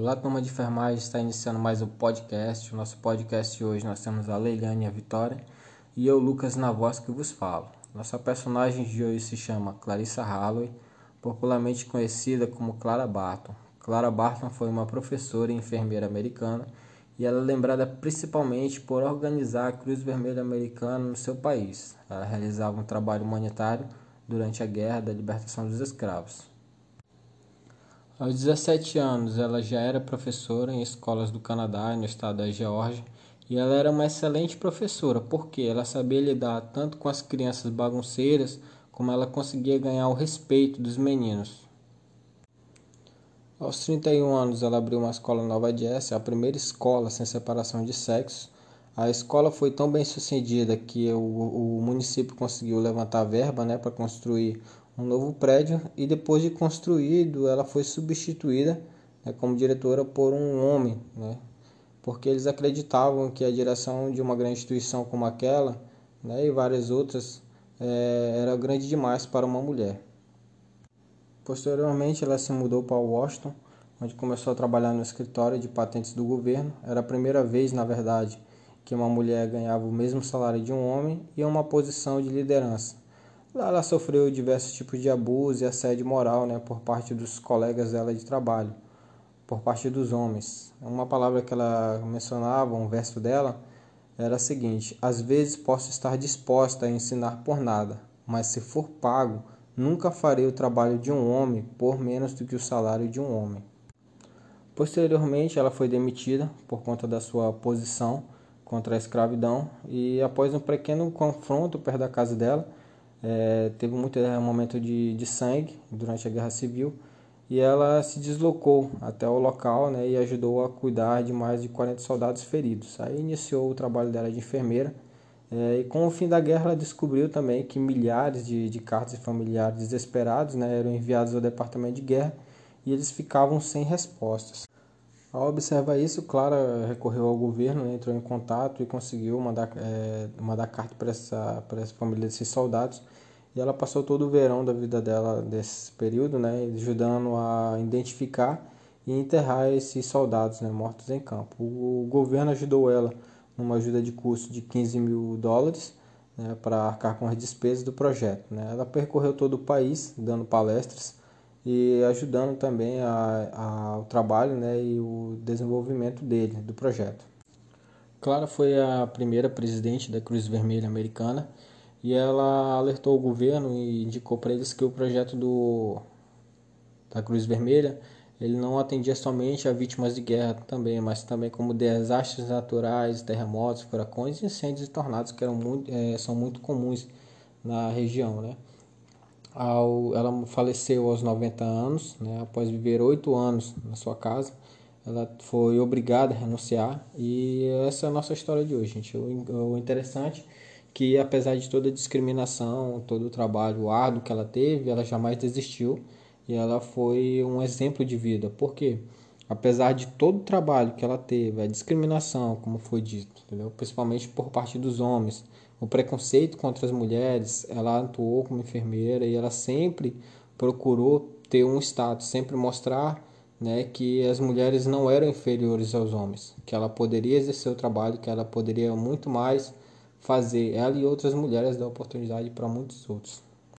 Olá, turma de enfermagem, está iniciando mais um podcast. O nosso podcast hoje nós temos a Leiliane e a Vitória e eu, Lucas, na voz que vos falo. Nossa personagem de hoje se chama Clarissa Halloway, popularmente conhecida como Clara Barton. Clara Barton foi uma professora e enfermeira americana e ela é lembrada principalmente por organizar a Cruz Vermelha Americana no seu país. Ela realizava um trabalho humanitário durante a Guerra da Libertação dos Escravos. Aos 17 anos, ela já era professora em escolas do Canadá e no estado da Geórgia, e ela era uma excelente professora, porque ela sabia lidar tanto com as crianças bagunceiras, como ela conseguia ganhar o respeito dos meninos. Aos 31 anos, ela abriu uma escola Nova Jess, a primeira escola sem separação de sexos. A escola foi tão bem sucedida que o, o município conseguiu levantar verba né, para construir um novo prédio e depois de construído ela foi substituída né, como diretora por um homem, né, porque eles acreditavam que a direção de uma grande instituição como aquela né, e várias outras é, era grande demais para uma mulher. Posteriormente ela se mudou para Washington, onde começou a trabalhar no escritório de patentes do governo. Era a primeira vez, na verdade, que uma mulher ganhava o mesmo salário de um homem e uma posição de liderança. Ela sofreu diversos tipos de abuso e assédio moral né, por parte dos colegas dela de trabalho, por parte dos homens. Uma palavra que ela mencionava, um verso dela, era a seguinte: Às vezes posso estar disposta a ensinar por nada, mas se for pago, nunca farei o trabalho de um homem por menos do que o salário de um homem. Posteriormente, ela foi demitida por conta da sua posição contra a escravidão e após um pequeno confronto perto da casa dela, é, teve muito é, momento de, de sangue durante a Guerra Civil e ela se deslocou até o local né, e ajudou a cuidar de mais de 40 soldados feridos. Aí iniciou o trabalho dela de enfermeira é, e com o fim da guerra ela descobriu também que milhares de, de cartas de familiares desesperados né, eram enviados ao departamento de guerra e eles ficavam sem respostas. Ao observar isso, Clara recorreu ao governo, né, entrou em contato e conseguiu mandar, é, mandar carta para essa, essa família desses soldados. E ela passou todo o verão da vida dela desse período, né, ajudando a identificar e enterrar esses soldados né, mortos em campo. O governo ajudou ela numa ajuda de custo de 15 mil dólares né, para arcar com as despesas do projeto. Né. Ela percorreu todo o país dando palestras e ajudando também a, a, o trabalho né, e o desenvolvimento dele, do projeto. Clara foi a primeira presidente da Cruz Vermelha Americana e ela alertou o governo e indicou para eles que o projeto do, da Cruz Vermelha ele não atendia somente a vítimas de guerra também, mas também como desastres naturais, terremotos, furacões, incêndios e tornados que eram muito, é, são muito comuns na região, né? Ao, ela faleceu aos 90 anos, né, após viver oito anos na sua casa. Ela foi obrigada a renunciar e essa é a nossa história de hoje, gente. O, o interessante é que apesar de toda a discriminação, todo o trabalho árduo que ela teve, ela jamais desistiu e ela foi um exemplo de vida. Por quê? Apesar de todo o trabalho que ela teve, a discriminação, como foi dito, entendeu? principalmente por parte dos homens, o preconceito contra as mulheres, ela atuou como enfermeira e ela sempre procurou ter um status, sempre mostrar né, que as mulheres não eram inferiores aos homens, que ela poderia exercer o trabalho, que ela poderia muito mais fazer, ela e outras mulheres dar oportunidade para muitos outros.